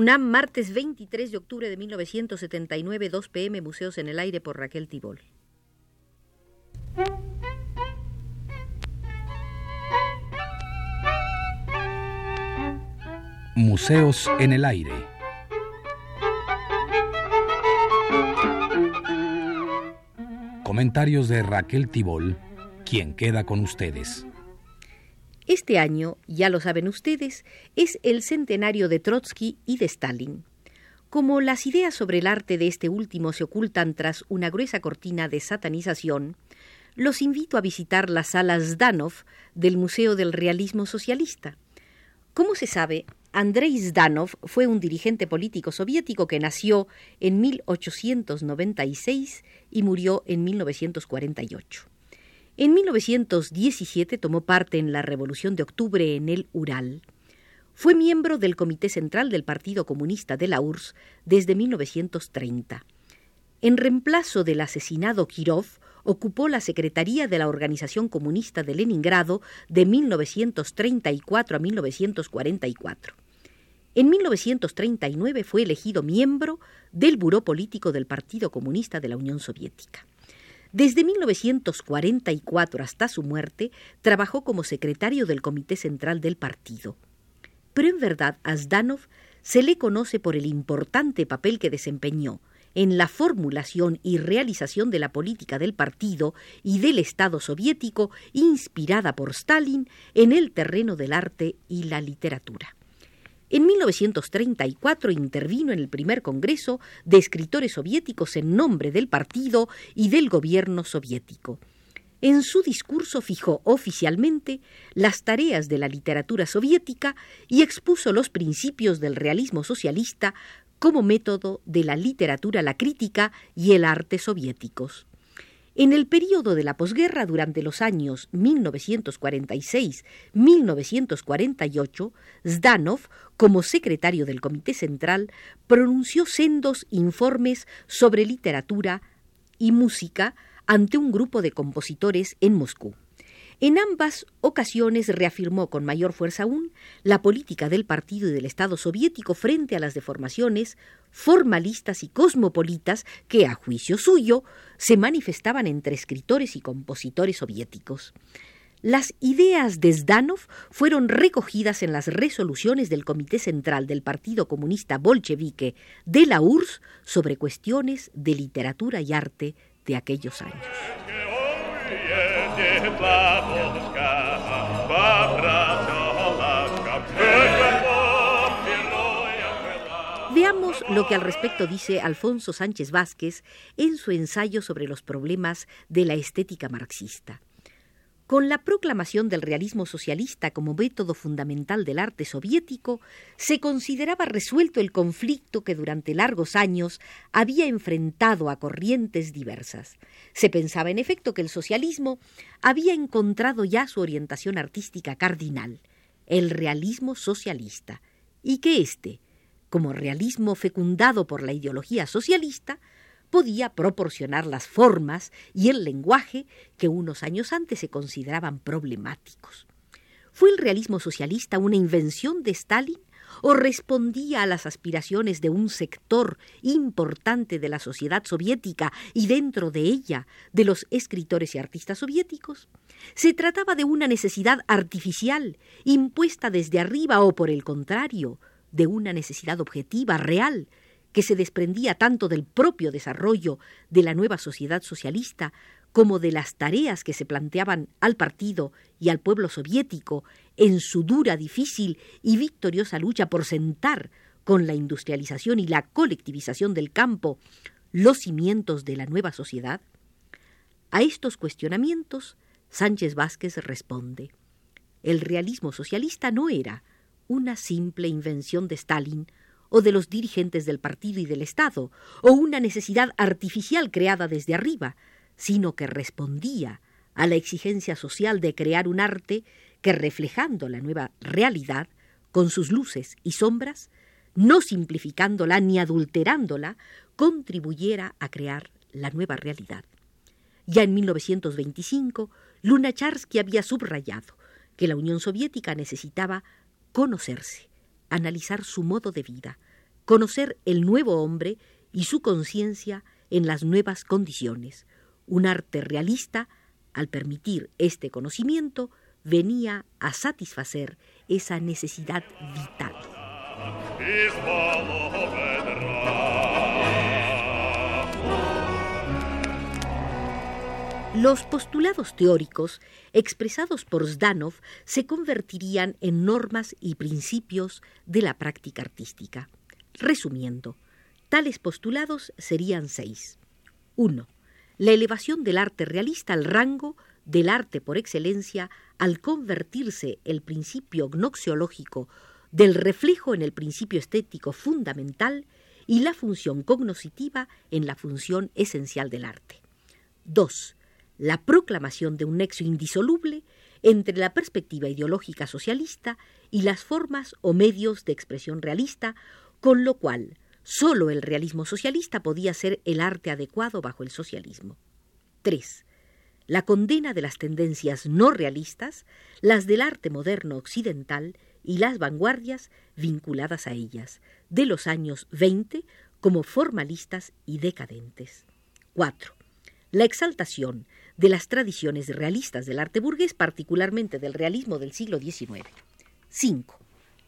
UNAM, martes 23 de octubre de 1979, 2 pm, Museos en el Aire por Raquel Tibol. Museos en el Aire. Comentarios de Raquel Tibol, quien queda con ustedes. Este año, ya lo saben ustedes, es el centenario de Trotsky y de Stalin. Como las ideas sobre el arte de este último se ocultan tras una gruesa cortina de satanización, los invito a visitar las salas Zdanov del Museo del Realismo Socialista. Como se sabe, Andrei Zdanov fue un dirigente político soviético que nació en 1896 y murió en 1948. En 1917 tomó parte en la Revolución de Octubre en el Ural. Fue miembro del Comité Central del Partido Comunista de la URSS desde 1930. En reemplazo del asesinado Kirov, ocupó la Secretaría de la Organización Comunista de Leningrado de 1934 a 1944. En 1939 fue elegido miembro del Buró Político del Partido Comunista de la Unión Soviética. Desde 1944 hasta su muerte, trabajó como secretario del Comité Central del partido. Pero en verdad a Zdanov se le conoce por el importante papel que desempeñó en la formulación y realización de la política del partido y del Estado soviético inspirada por Stalin en el terreno del arte y la literatura. En 1934 intervino en el primer Congreso de Escritores Soviéticos en nombre del partido y del gobierno soviético. En su discurso fijó oficialmente las tareas de la literatura soviética y expuso los principios del realismo socialista como método de la literatura, la crítica y el arte soviéticos. En el período de la posguerra, durante los años 1946-1948, Zdanov, como secretario del Comité Central, pronunció sendos informes sobre literatura y música ante un grupo de compositores en Moscú. En ambas ocasiones reafirmó con mayor fuerza aún la política del partido y del Estado soviético frente a las deformaciones formalistas y cosmopolitas que, a juicio suyo, se manifestaban entre escritores y compositores soviéticos. Las ideas de Zdanov fueron recogidas en las resoluciones del Comité Central del Partido Comunista Bolchevique de la URSS sobre cuestiones de literatura y arte de aquellos años. Veamos lo que al respecto dice Alfonso Sánchez Vázquez en su ensayo sobre los problemas de la estética marxista. Con la proclamación del realismo socialista como método fundamental del arte soviético, se consideraba resuelto el conflicto que durante largos años había enfrentado a corrientes diversas. Se pensaba, en efecto, que el socialismo había encontrado ya su orientación artística cardinal, el realismo socialista, y que éste, como realismo fecundado por la ideología socialista, podía proporcionar las formas y el lenguaje que unos años antes se consideraban problemáticos. ¿Fue el realismo socialista una invención de Stalin o respondía a las aspiraciones de un sector importante de la sociedad soviética y dentro de ella de los escritores y artistas soviéticos? ¿Se trataba de una necesidad artificial impuesta desde arriba o por el contrario, de una necesidad objetiva, real, que se desprendía tanto del propio desarrollo de la nueva sociedad socialista como de las tareas que se planteaban al partido y al pueblo soviético en su dura, difícil y victoriosa lucha por sentar con la industrialización y la colectivización del campo los cimientos de la nueva sociedad? A estos cuestionamientos, Sánchez Vázquez responde El realismo socialista no era una simple invención de Stalin o de los dirigentes del partido y del Estado, o una necesidad artificial creada desde arriba, sino que respondía a la exigencia social de crear un arte que, reflejando la nueva realidad, con sus luces y sombras, no simplificándola ni adulterándola, contribuyera a crear la nueva realidad. Ya en 1925, Lunacharsky había subrayado que la Unión Soviética necesitaba conocerse, analizar su modo de vida, conocer el nuevo hombre y su conciencia en las nuevas condiciones. Un arte realista, al permitir este conocimiento, venía a satisfacer esa necesidad vital. Los postulados teóricos expresados por Zdanov se convertirían en normas y principios de la práctica artística. Resumiendo, tales postulados serían seis. 1. La elevación del arte realista al rango del arte por excelencia al convertirse el principio gnoxiológico del reflejo en el principio estético fundamental y la función cognoscitiva en la función esencial del arte. 2. La proclamación de un nexo indisoluble entre la perspectiva ideológica socialista y las formas o medios de expresión realista, con lo cual sólo el realismo socialista podía ser el arte adecuado bajo el socialismo. 3 la condena de las tendencias no realistas, las del arte moderno occidental y las vanguardias vinculadas a ellas, de los años 20 como formalistas y decadentes. 4. La exaltación de las tradiciones realistas del arte burgués, particularmente del realismo del siglo XIX. 5.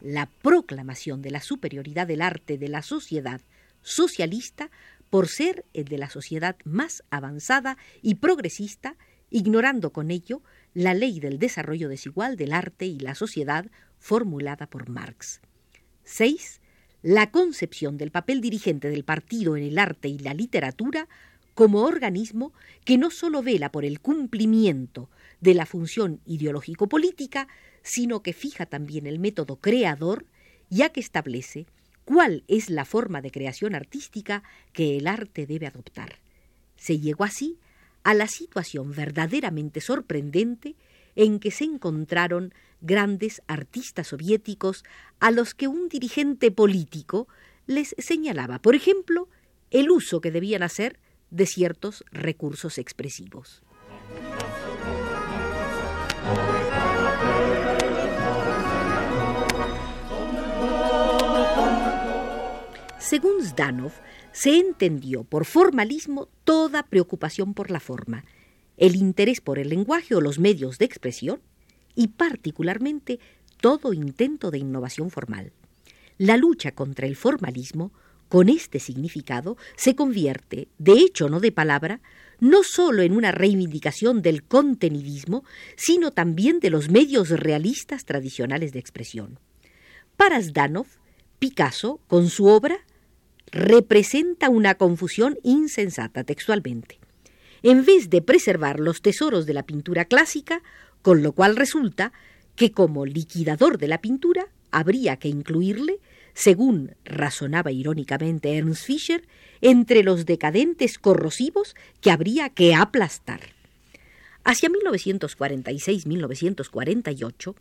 La proclamación de la superioridad del arte de la sociedad socialista por ser el de la sociedad más avanzada y progresista ignorando con ello la ley del desarrollo desigual del arte y la sociedad formulada por Marx. 6. La concepción del papel dirigente del partido en el arte y la literatura como organismo que no sólo vela por el cumplimiento de la función ideológico-política, sino que fija también el método creador, ya que establece cuál es la forma de creación artística que el arte debe adoptar. Se llegó así a la situación verdaderamente sorprendente en que se encontraron grandes artistas soviéticos a los que un dirigente político les señalaba, por ejemplo, el uso que debían hacer de ciertos recursos expresivos. Según Zdanov, se entendió por formalismo toda preocupación por la forma, el interés por el lenguaje o los medios de expresión y particularmente todo intento de innovación formal. La lucha contra el formalismo, con este significado, se convierte, de hecho no de palabra, no sólo en una reivindicación del contenidismo, sino también de los medios realistas tradicionales de expresión. Para Zdanov, Picasso, con su obra, representa una confusión insensata textualmente. En vez de preservar los tesoros de la pintura clásica, con lo cual resulta que como liquidador de la pintura habría que incluirle, según razonaba irónicamente Ernst Fischer, entre los decadentes corrosivos que habría que aplastar. Hacia 1946-1948,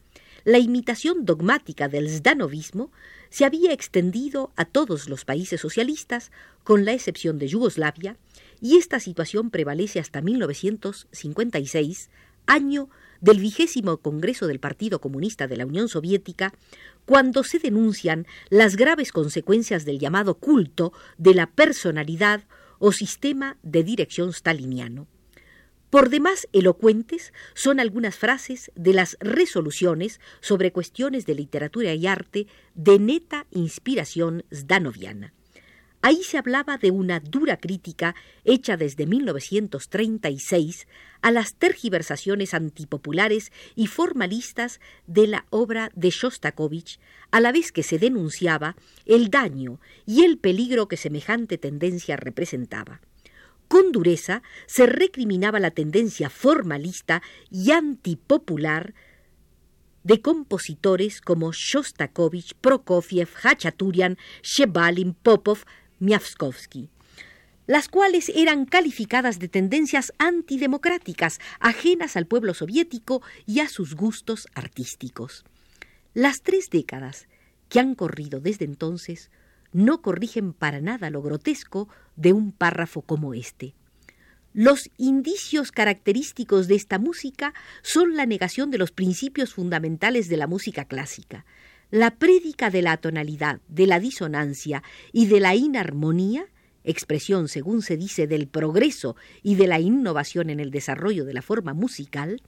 la imitación dogmática del zdanovismo se había extendido a todos los países socialistas, con la excepción de Yugoslavia, y esta situación prevalece hasta 1956, año del vigésimo Congreso del Partido Comunista de la Unión Soviética, cuando se denuncian las graves consecuencias del llamado culto de la personalidad o sistema de dirección staliniano. Por demás elocuentes son algunas frases de las resoluciones sobre cuestiones de literatura y arte de neta inspiración zdanoviana. Ahí se hablaba de una dura crítica hecha desde 1936 a las tergiversaciones antipopulares y formalistas de la obra de Shostakovich, a la vez que se denunciaba el daño y el peligro que semejante tendencia representaba. Con dureza se recriminaba la tendencia formalista y antipopular de compositores como Shostakovich, Prokofiev, Hachaturian, Shebalin, Popov, Miavskovsky, las cuales eran calificadas de tendencias antidemocráticas, ajenas al pueblo soviético y a sus gustos artísticos. Las tres décadas que han corrido desde entonces no corrigen para nada lo grotesco de un párrafo como este. Los indicios característicos de esta música son la negación de los principios fundamentales de la música clásica, la prédica de la tonalidad, de la disonancia y de la inarmonía, expresión, según se dice, del progreso y de la innovación en el desarrollo de la forma musical,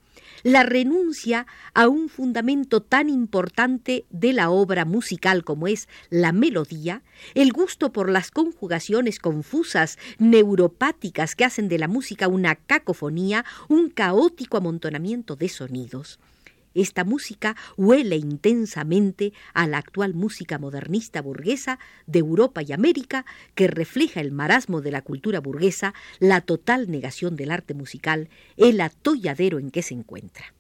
la renuncia a un fundamento tan importante de la obra musical como es la melodía, el gusto por las conjugaciones confusas, neuropáticas que hacen de la música una cacofonía, un caótico amontonamiento de sonidos. Esta música huele intensamente a la actual música modernista burguesa de Europa y América, que refleja el marasmo de la cultura burguesa, la total negación del arte musical, el atolladero en que se encuentra.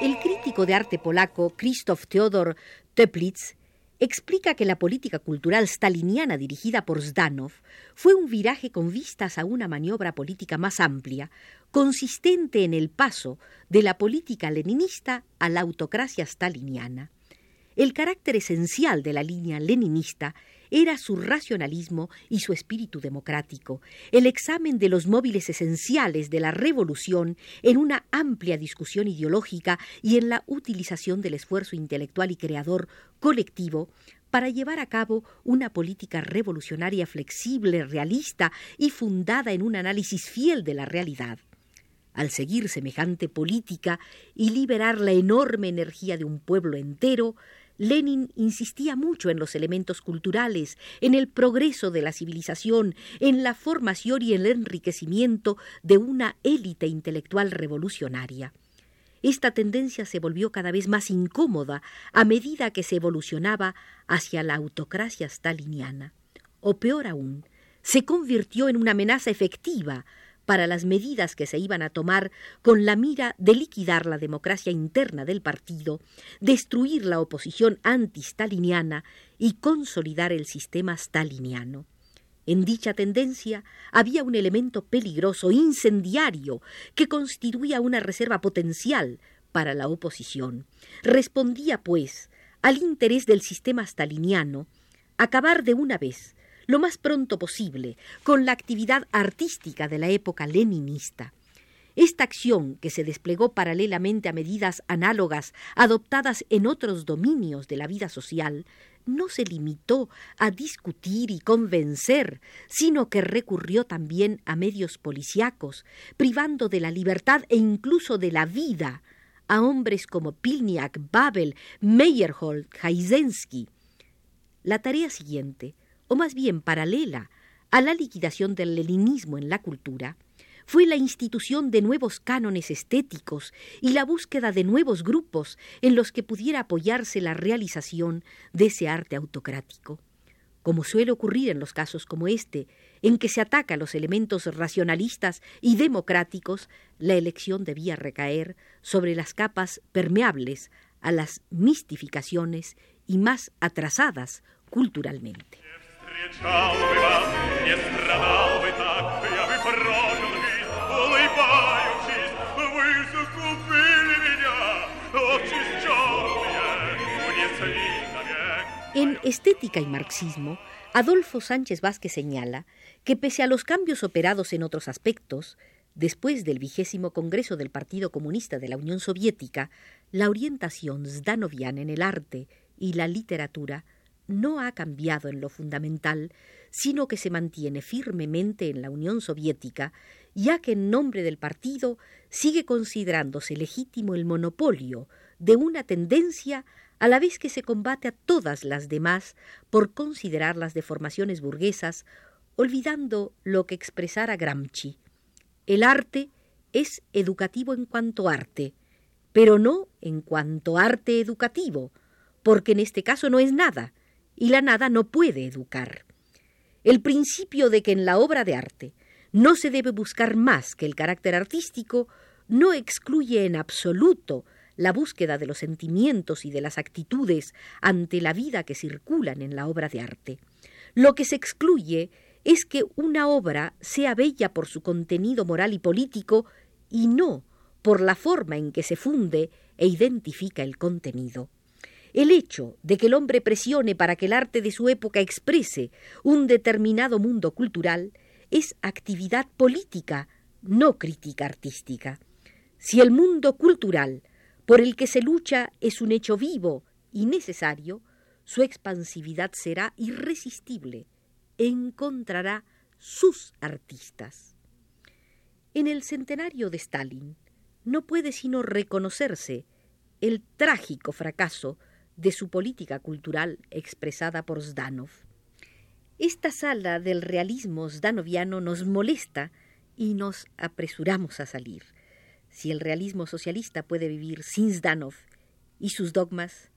El crítico de arte polaco Krzysztof Theodor Teplitz explica que la política cultural staliniana dirigida por Zdanov fue un viraje con vistas a una maniobra política más amplia, consistente en el paso de la política leninista a la autocracia staliniana. El carácter esencial de la línea leninista era su racionalismo y su espíritu democrático, el examen de los móviles esenciales de la revolución en una amplia discusión ideológica y en la utilización del esfuerzo intelectual y creador colectivo para llevar a cabo una política revolucionaria flexible, realista y fundada en un análisis fiel de la realidad. Al seguir semejante política y liberar la enorme energía de un pueblo entero, Lenin insistía mucho en los elementos culturales, en el progreso de la civilización, en la formación y el enriquecimiento de una élite intelectual revolucionaria. Esta tendencia se volvió cada vez más incómoda a medida que se evolucionaba hacia la autocracia staliniana. O peor aún, se convirtió en una amenaza efectiva para las medidas que se iban a tomar con la mira de liquidar la democracia interna del partido, destruir la oposición anti-staliniana y consolidar el sistema staliniano. En dicha tendencia había un elemento peligroso, incendiario, que constituía una reserva potencial para la oposición. Respondía, pues, al interés del sistema staliniano acabar de una vez lo más pronto posible con la actividad artística de la época leninista. Esta acción, que se desplegó paralelamente a medidas análogas adoptadas en otros dominios de la vida social, no se limitó a discutir y convencer, sino que recurrió también a medios policíacos, privando de la libertad e incluso de la vida a hombres como Pilniak, Babel, Meyerhold, Jaizensky. La tarea siguiente o más bien paralela a la liquidación del leninismo en la cultura, fue la institución de nuevos cánones estéticos y la búsqueda de nuevos grupos en los que pudiera apoyarse la realización de ese arte autocrático. Como suele ocurrir en los casos como este, en que se ataca los elementos racionalistas y democráticos, la elección debía recaer sobre las capas permeables a las mistificaciones y más atrasadas culturalmente. En Estética y Marxismo, Adolfo Sánchez Vázquez señala que pese a los cambios operados en otros aspectos, después del vigésimo Congreso del Partido Comunista de la Unión Soviética, la orientación zdanoviana en el arte y la literatura no ha cambiado en lo fundamental, sino que se mantiene firmemente en la Unión Soviética, ya que en nombre del partido sigue considerándose legítimo el monopolio de una tendencia a la vez que se combate a todas las demás por considerarlas de formaciones burguesas, olvidando lo que expresara Gramsci. El arte es educativo en cuanto arte, pero no en cuanto arte educativo, porque en este caso no es nada, y la nada no puede educar. El principio de que en la obra de arte no se debe buscar más que el carácter artístico no excluye en absoluto la búsqueda de los sentimientos y de las actitudes ante la vida que circulan en la obra de arte. Lo que se excluye es que una obra sea bella por su contenido moral y político y no por la forma en que se funde e identifica el contenido. El hecho de que el hombre presione para que el arte de su época exprese un determinado mundo cultural es actividad política, no crítica artística. Si el mundo cultural por el que se lucha es un hecho vivo y necesario, su expansividad será irresistible, encontrará sus artistas. En el centenario de Stalin no puede sino reconocerse el trágico fracaso de su política cultural expresada por Zdanov. Esta sala del realismo zdanoviano nos molesta y nos apresuramos a salir. Si el realismo socialista puede vivir sin Zdanov y sus dogmas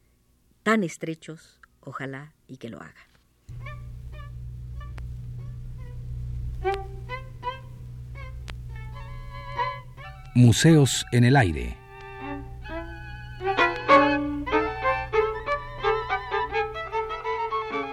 tan estrechos, ojalá y que lo haga. Museos en el aire.